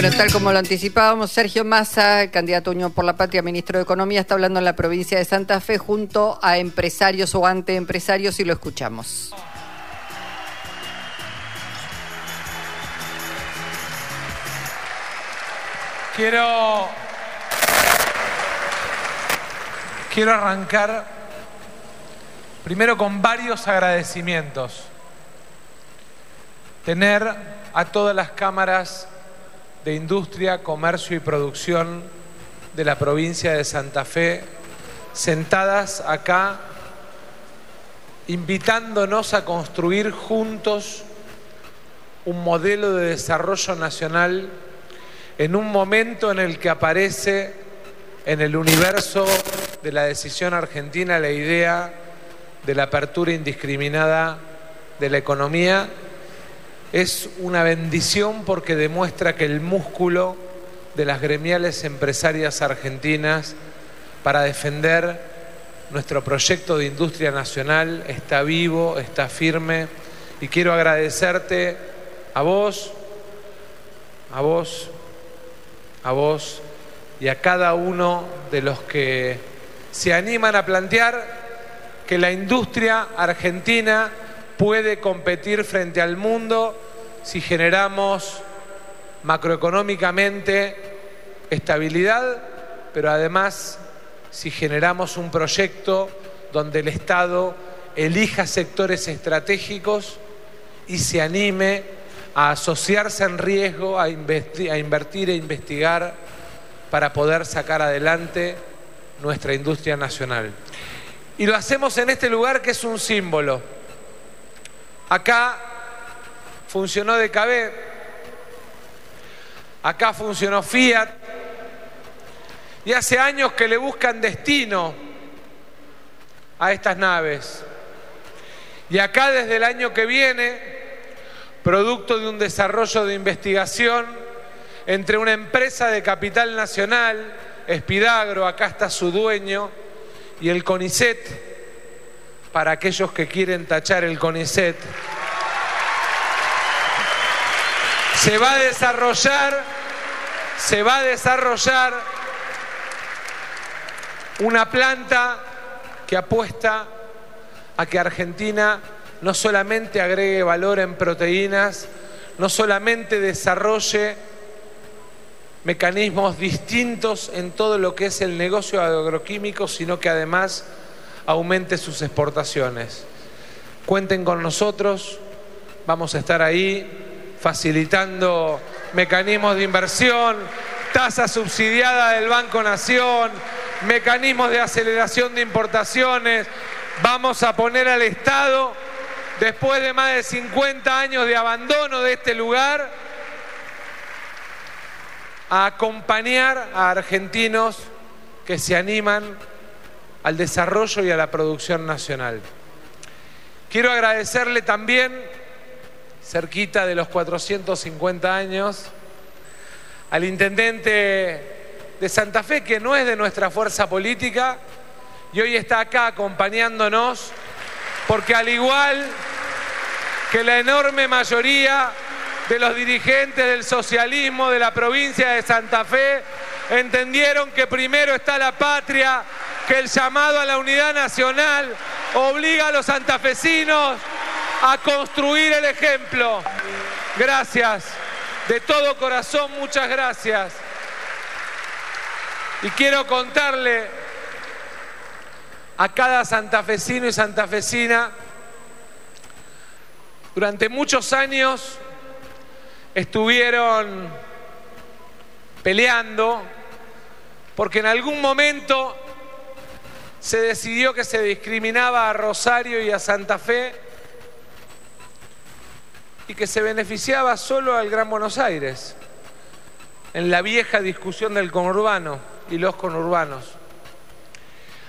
Bueno, tal como lo anticipábamos, Sergio Massa, candidato Unión por la Patria, ministro de Economía, está hablando en la provincia de Santa Fe junto a empresarios o ante empresarios y lo escuchamos. Quiero, quiero arrancar primero con varios agradecimientos. Tener a todas las cámaras de Industria, Comercio y Producción de la provincia de Santa Fe sentadas acá, invitándonos a construir juntos un modelo de desarrollo nacional en un momento en el que aparece en el universo de la decisión argentina la idea de la apertura indiscriminada de la economía es una bendición porque demuestra que el músculo de las gremiales empresarias argentinas para defender nuestro proyecto de industria nacional está vivo, está firme. Y quiero agradecerte a vos, a vos, a vos y a cada uno de los que se animan a plantear que la industria argentina puede competir frente al mundo si generamos macroeconómicamente estabilidad, pero además si generamos un proyecto donde el Estado elija sectores estratégicos y se anime a asociarse en riesgo, a, invertir e investigar para poder sacar adelante nuestra industria nacional. Y lo hacemos en este lugar que es un símbolo. Acá funcionó DKB, acá funcionó Fiat, y hace años que le buscan destino a estas naves. Y acá desde el año que viene, producto de un desarrollo de investigación entre una empresa de capital nacional, Espidagro, acá está su dueño, y el CONICET, para aquellos que quieren tachar el CONICET, se va a desarrollar, se va a desarrollar una planta que apuesta a que Argentina no solamente agregue valor en proteínas, no solamente desarrolle mecanismos distintos en todo lo que es el negocio agroquímico, sino que además aumente sus exportaciones. Cuenten con nosotros, vamos a estar ahí facilitando mecanismos de inversión, tasa subsidiada del Banco Nación, mecanismos de aceleración de importaciones. Vamos a poner al Estado, después de más de 50 años de abandono de este lugar, a acompañar a argentinos que se animan al desarrollo y a la producción nacional. Quiero agradecerle también cerquita de los 450 años, al intendente de Santa Fe, que no es de nuestra fuerza política, y hoy está acá acompañándonos, porque al igual que la enorme mayoría de los dirigentes del socialismo de la provincia de Santa Fe, entendieron que primero está la patria, que el llamado a la unidad nacional obliga a los santafesinos a construir el ejemplo. Gracias. De todo corazón, muchas gracias. Y quiero contarle a cada santafesino y santafesina, durante muchos años estuvieron peleando porque en algún momento se decidió que se discriminaba a Rosario y a Santa Fe y que se beneficiaba solo al Gran Buenos Aires, en la vieja discusión del conurbano y los conurbanos.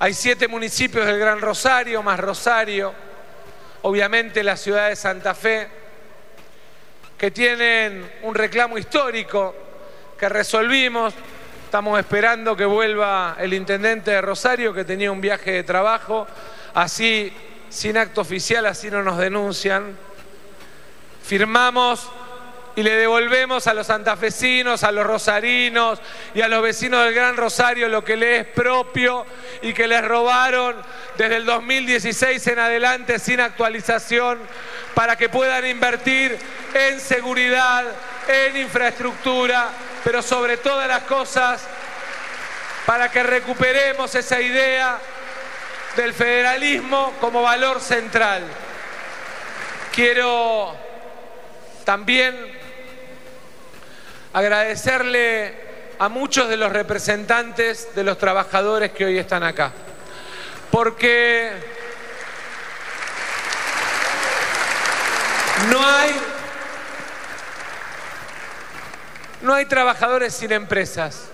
Hay siete municipios del Gran Rosario, más Rosario, obviamente la ciudad de Santa Fe, que tienen un reclamo histórico que resolvimos. Estamos esperando que vuelva el intendente de Rosario, que tenía un viaje de trabajo, así, sin acto oficial, así no nos denuncian. Firmamos y le devolvemos a los santafesinos, a los rosarinos y a los vecinos del Gran Rosario lo que le es propio y que les robaron desde el 2016 en adelante sin actualización para que puedan invertir en seguridad, en infraestructura, pero sobre todas las cosas para que recuperemos esa idea del federalismo como valor central. Quiero también agradecerle a muchos de los representantes de los trabajadores que hoy están acá. Porque no hay no hay trabajadores sin empresas.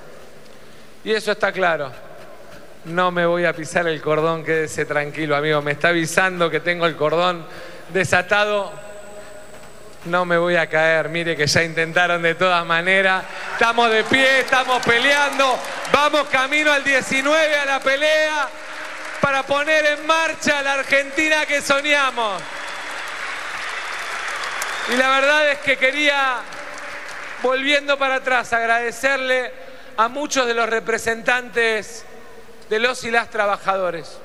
Y eso está claro. No me voy a pisar el cordón, quédese tranquilo, amigo. Me está avisando que tengo el cordón desatado no me voy a caer, mire que ya intentaron de todas maneras. Estamos de pie, estamos peleando, vamos camino al 19 a la pelea para poner en marcha la Argentina que soñamos. Y la verdad es que quería, volviendo para atrás, agradecerle a muchos de los representantes de los y las trabajadores.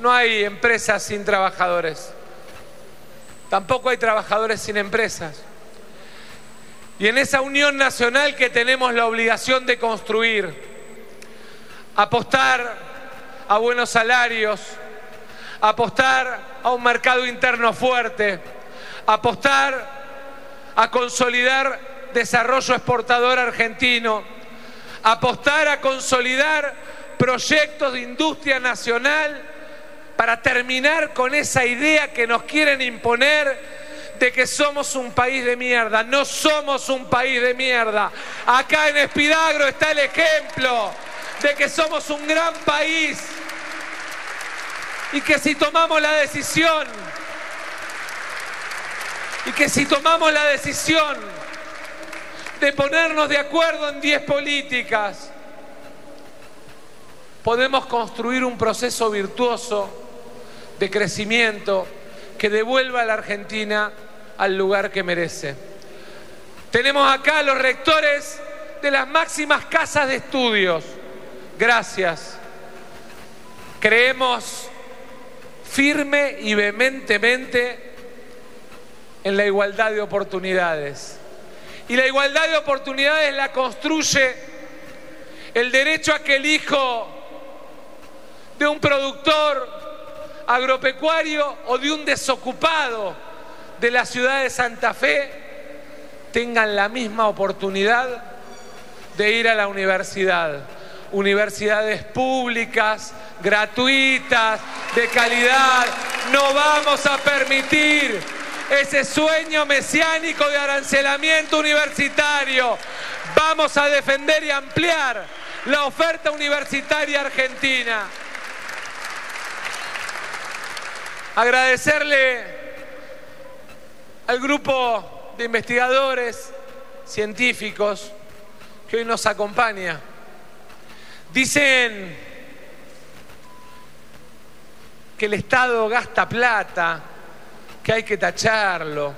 No hay empresas sin trabajadores. Tampoco hay trabajadores sin empresas. Y en esa unión nacional que tenemos la obligación de construir, apostar a buenos salarios, apostar a un mercado interno fuerte, apostar a consolidar desarrollo exportador argentino, apostar a consolidar proyectos de industria nacional para terminar con esa idea que nos quieren imponer de que somos un país de mierda. No somos un país de mierda. Acá en Espidagro está el ejemplo de que somos un gran país y que si tomamos la decisión, y que si tomamos la decisión de ponernos de acuerdo en 10 políticas, podemos construir un proceso virtuoso de crecimiento que devuelva a la Argentina al lugar que merece. Tenemos acá los rectores de las máximas casas de estudios. Gracias. Creemos firme y vehementemente en la igualdad de oportunidades. Y la igualdad de oportunidades la construye el derecho a que el hijo de un productor agropecuario o de un desocupado de la ciudad de Santa Fe tengan la misma oportunidad de ir a la universidad. Universidades públicas, gratuitas, de calidad. No vamos a permitir ese sueño mesiánico de arancelamiento universitario. Vamos a defender y ampliar la oferta universitaria argentina. Agradecerle al grupo de investigadores, científicos, que hoy nos acompaña. Dicen que el Estado gasta plata, que hay que tacharlo.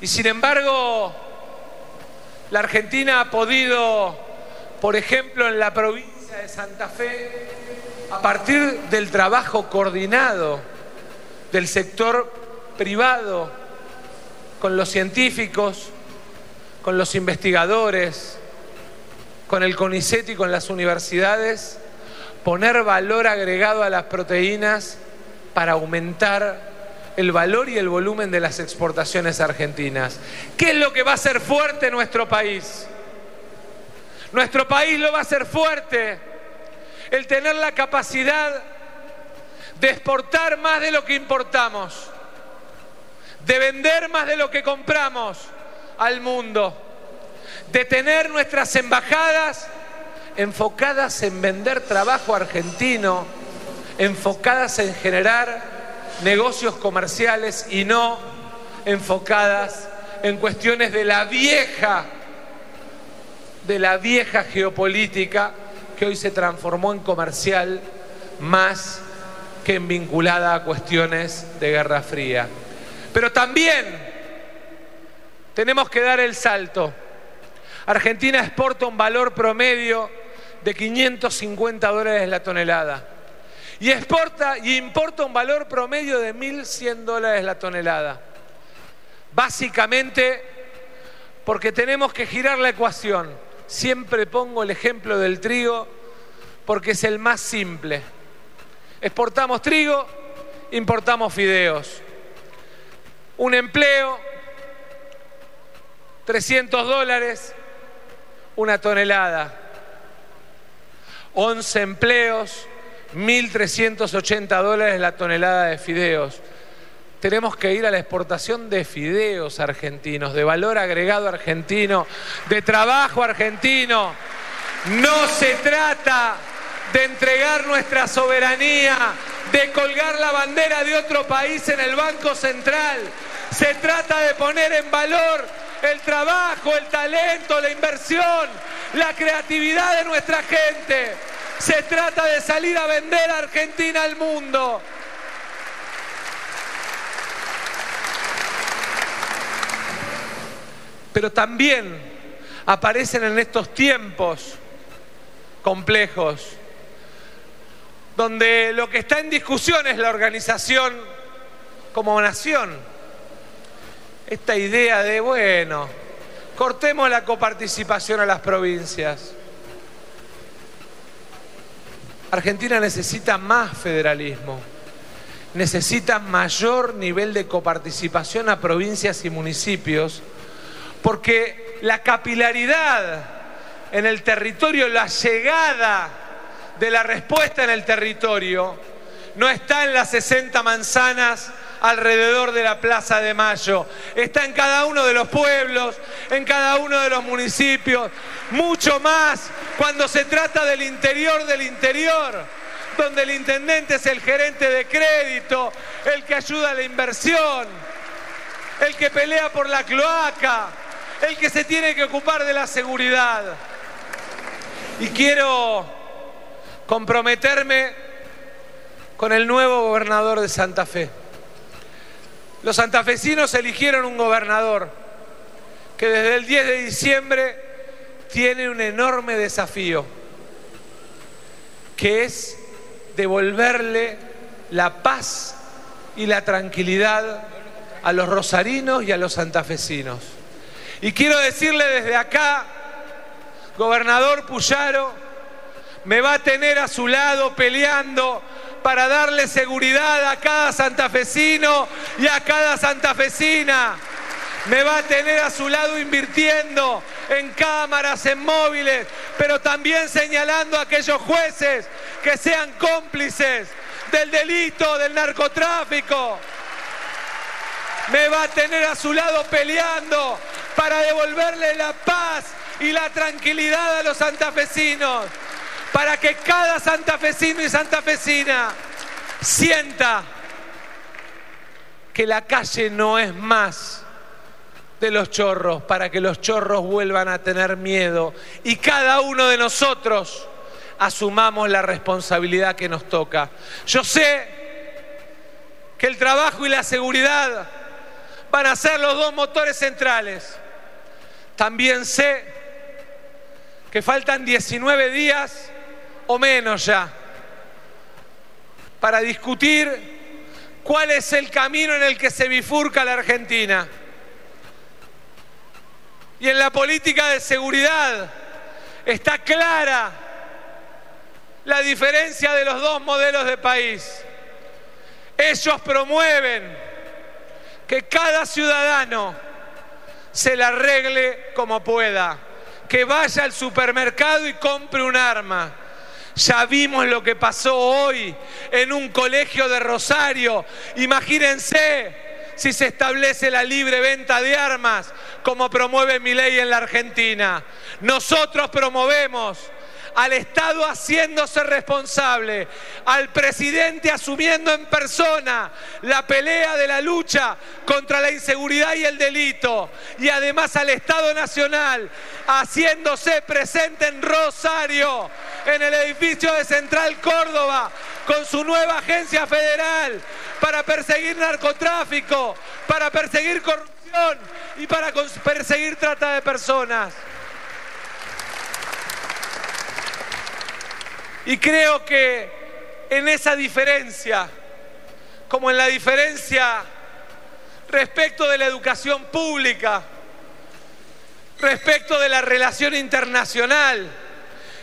Y sin embargo, la Argentina ha podido, por ejemplo, en la provincia de Santa Fe, a partir del trabajo coordinado del sector privado con los científicos, con los investigadores, con el CONICET y con las universidades, poner valor agregado a las proteínas para aumentar el valor y el volumen de las exportaciones argentinas. ¿Qué es lo que va a hacer fuerte nuestro país? Nuestro país lo va a hacer fuerte el tener la capacidad de exportar más de lo que importamos, de vender más de lo que compramos al mundo, de tener nuestras embajadas enfocadas en vender trabajo argentino, enfocadas en generar negocios comerciales y no enfocadas en cuestiones de la vieja, de la vieja geopolítica que hoy se transformó en comercial más que en vinculada a cuestiones de Guerra Fría. Pero también Tenemos que dar el salto. Argentina exporta un valor promedio de 550 dólares la tonelada. Y exporta y importa un valor promedio de 1.100 dólares la tonelada. Básicamente porque tenemos que girar la ecuación. Siempre pongo el ejemplo del trigo porque es el más simple. Exportamos trigo, importamos fideos. Un empleo, 300 dólares, una tonelada. 11 empleos, 1.380 dólares la tonelada de fideos. Tenemos que ir a la exportación de fideos argentinos, de valor agregado argentino, de trabajo argentino. No se trata de entregar nuestra soberanía, de colgar la bandera de otro país en el Banco Central. Se trata de poner en valor el trabajo, el talento, la inversión, la creatividad de nuestra gente. Se trata de salir a vender a Argentina al mundo. Pero también aparecen en estos tiempos complejos, donde lo que está en discusión es la organización como nación. Esta idea de, bueno, cortemos la coparticipación a las provincias. Argentina necesita más federalismo, necesita mayor nivel de coparticipación a provincias y municipios, porque la capilaridad en el territorio, la llegada de la respuesta en el territorio, no está en las 60 manzanas alrededor de la Plaza de Mayo. Está en cada uno de los pueblos, en cada uno de los municipios, mucho más cuando se trata del interior del interior, donde el intendente es el gerente de crédito, el que ayuda a la inversión, el que pelea por la cloaca, el que se tiene que ocupar de la seguridad. Y quiero comprometerme con el nuevo gobernador de Santa Fe. Los santafesinos eligieron un gobernador que desde el 10 de diciembre tiene un enorme desafío, que es devolverle la paz y la tranquilidad a los rosarinos y a los santafesinos. Y quiero decirle desde acá, gobernador Puyaro, me va a tener a su lado peleando para darle seguridad a cada santafesino y a cada santafesina. Me va a tener a su lado invirtiendo en cámaras, en móviles, pero también señalando a aquellos jueces que sean cómplices del delito, del narcotráfico. Me va a tener a su lado peleando para devolverle la paz y la tranquilidad a los santafesinos para que cada santafesino y santafesina sienta que la calle no es más de los chorros, para que los chorros vuelvan a tener miedo y cada uno de nosotros asumamos la responsabilidad que nos toca. Yo sé que el trabajo y la seguridad van a ser los dos motores centrales. También sé que faltan 19 días o menos ya, para discutir cuál es el camino en el que se bifurca la Argentina. Y en la política de seguridad está clara la diferencia de los dos modelos de país. Ellos promueven que cada ciudadano se la arregle como pueda, que vaya al supermercado y compre un arma, ya vimos lo que pasó hoy en un colegio de Rosario. Imagínense si se establece la libre venta de armas como promueve mi ley en la Argentina. Nosotros promovemos al Estado haciéndose responsable, al presidente asumiendo en persona la pelea de la lucha contra la inseguridad y el delito, y además al Estado Nacional haciéndose presente en Rosario, en el edificio de Central Córdoba, con su nueva agencia federal para perseguir narcotráfico, para perseguir corrupción y para perseguir trata de personas. Y creo que en esa diferencia, como en la diferencia respecto de la educación pública, respecto de la relación internacional,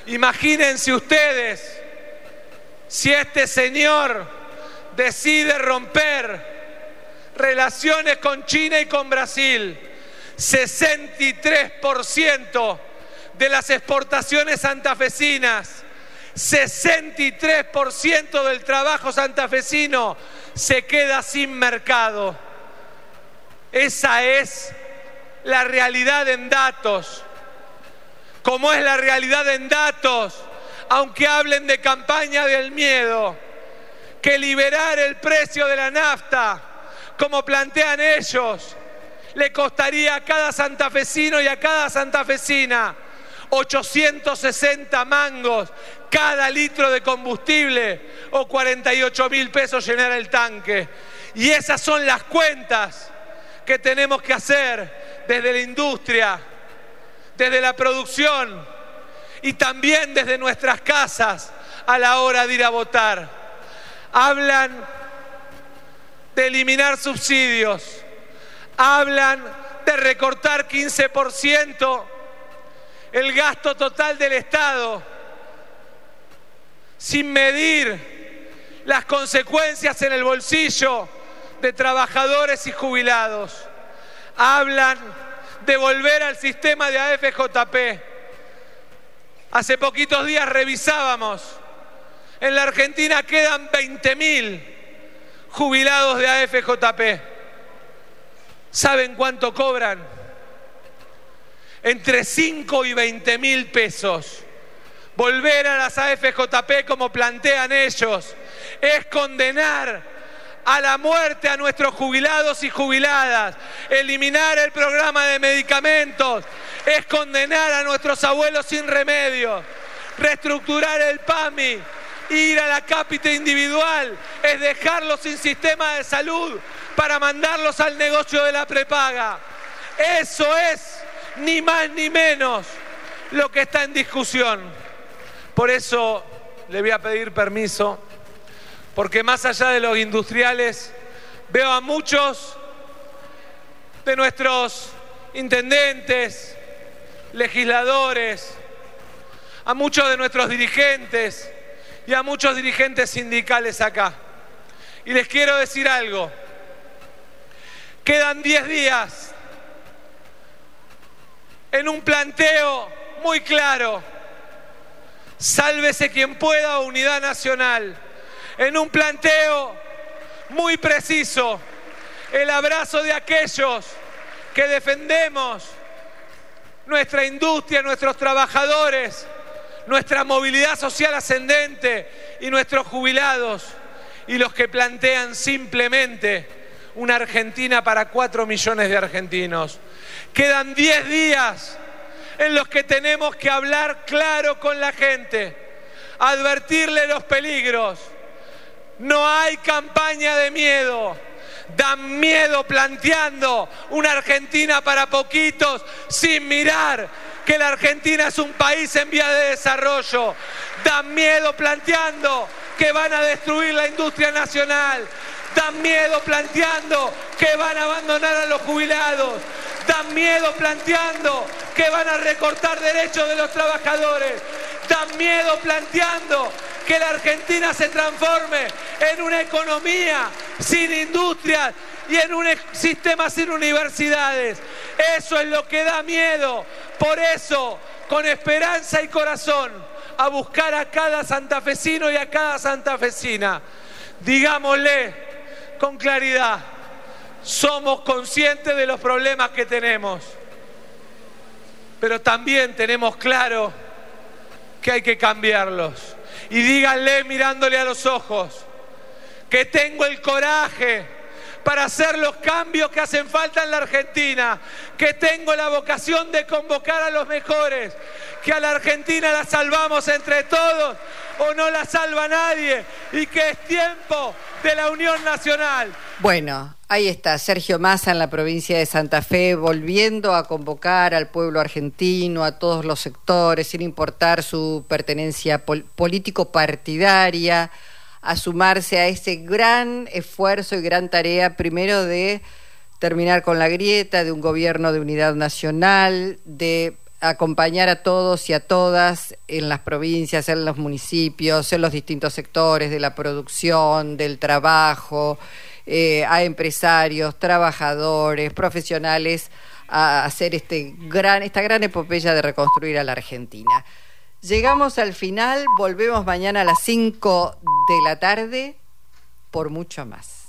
imagínense ustedes si este señor decide romper relaciones con China y con Brasil, 63% de las exportaciones santafesinas, 63% del trabajo santafesino se queda sin mercado. Esa es la realidad en datos. Como es la realidad en datos, aunque hablen de campaña del miedo, que liberar el precio de la nafta, como plantean ellos, le costaría a cada santafesino y a cada santafesina 860 mangos cada litro de combustible o 48 mil pesos llenar el tanque. Y esas son las cuentas que tenemos que hacer desde la industria, desde la producción y también desde nuestras casas a la hora de ir a votar. Hablan de eliminar subsidios, hablan de recortar 15% el gasto total del Estado, sin medir las consecuencias en el bolsillo de trabajadores y jubilados. Hablan de volver al sistema de AFJP. Hace poquitos días revisábamos, en la Argentina quedan 20.000 jubilados de AFJP. ¿Saben cuánto cobran? Entre 5 y 20 mil pesos. Volver a las AFJP como plantean ellos es condenar a la muerte a nuestros jubilados y jubiladas, eliminar el programa de medicamentos, es condenar a nuestros abuelos sin remedio, reestructurar el PAMI, Ir a la cápita individual es dejarlos sin sistema de salud para mandarlos al negocio de la prepaga. Eso es ni más ni menos lo que está en discusión. Por eso le voy a pedir permiso, porque más allá de los industriales, veo a muchos de nuestros intendentes, legisladores, a muchos de nuestros dirigentes, y a muchos dirigentes sindicales acá. Y les quiero decir algo. Quedan 10 días en un planteo muy claro. Sálvese quien pueda, unidad nacional. En un planteo muy preciso. El abrazo de aquellos que defendemos nuestra industria, nuestros trabajadores nuestra movilidad social ascendente y nuestros jubilados y los que plantean simplemente una Argentina para cuatro millones de argentinos. Quedan diez días en los que tenemos que hablar claro con la gente, advertirle los peligros. No hay campaña de miedo. Dan miedo planteando una Argentina para poquitos sin mirar que la Argentina es un país en vía de desarrollo. Dan miedo planteando que van a destruir la industria nacional. Dan miedo planteando que van a abandonar a los jubilados. Dan miedo planteando que van a recortar derechos de los trabajadores. Dan miedo planteando que la Argentina se transforme en una economía sin industrias y en un sistema sin universidades. Eso es lo que da miedo. Por eso, con esperanza y corazón, a buscar a cada santafesino y a cada santafesina. Digámosle con claridad, somos conscientes de los problemas que tenemos, pero también tenemos claro que hay que cambiarlos. Y díganle mirándole a los ojos que tengo el coraje para hacer los cambios que hacen falta en la Argentina, que tengo la vocación de convocar a los mejores, que a la Argentina la salvamos entre todos o no la salva nadie y que es tiempo de la Unión Nacional. Bueno, ahí está Sergio Massa en la provincia de Santa Fe, volviendo a convocar al pueblo argentino, a todos los sectores, sin importar su pertenencia político-partidaria, a sumarse a ese gran esfuerzo y gran tarea, primero de terminar con la grieta, de un gobierno de unidad nacional, de acompañar a todos y a todas en las provincias, en los municipios, en los distintos sectores de la producción, del trabajo, eh, a empresarios, trabajadores, profesionales, a hacer este gran, esta gran epopeya de reconstruir a la Argentina. Llegamos al final, volvemos mañana a las 5 de la tarde por mucho más.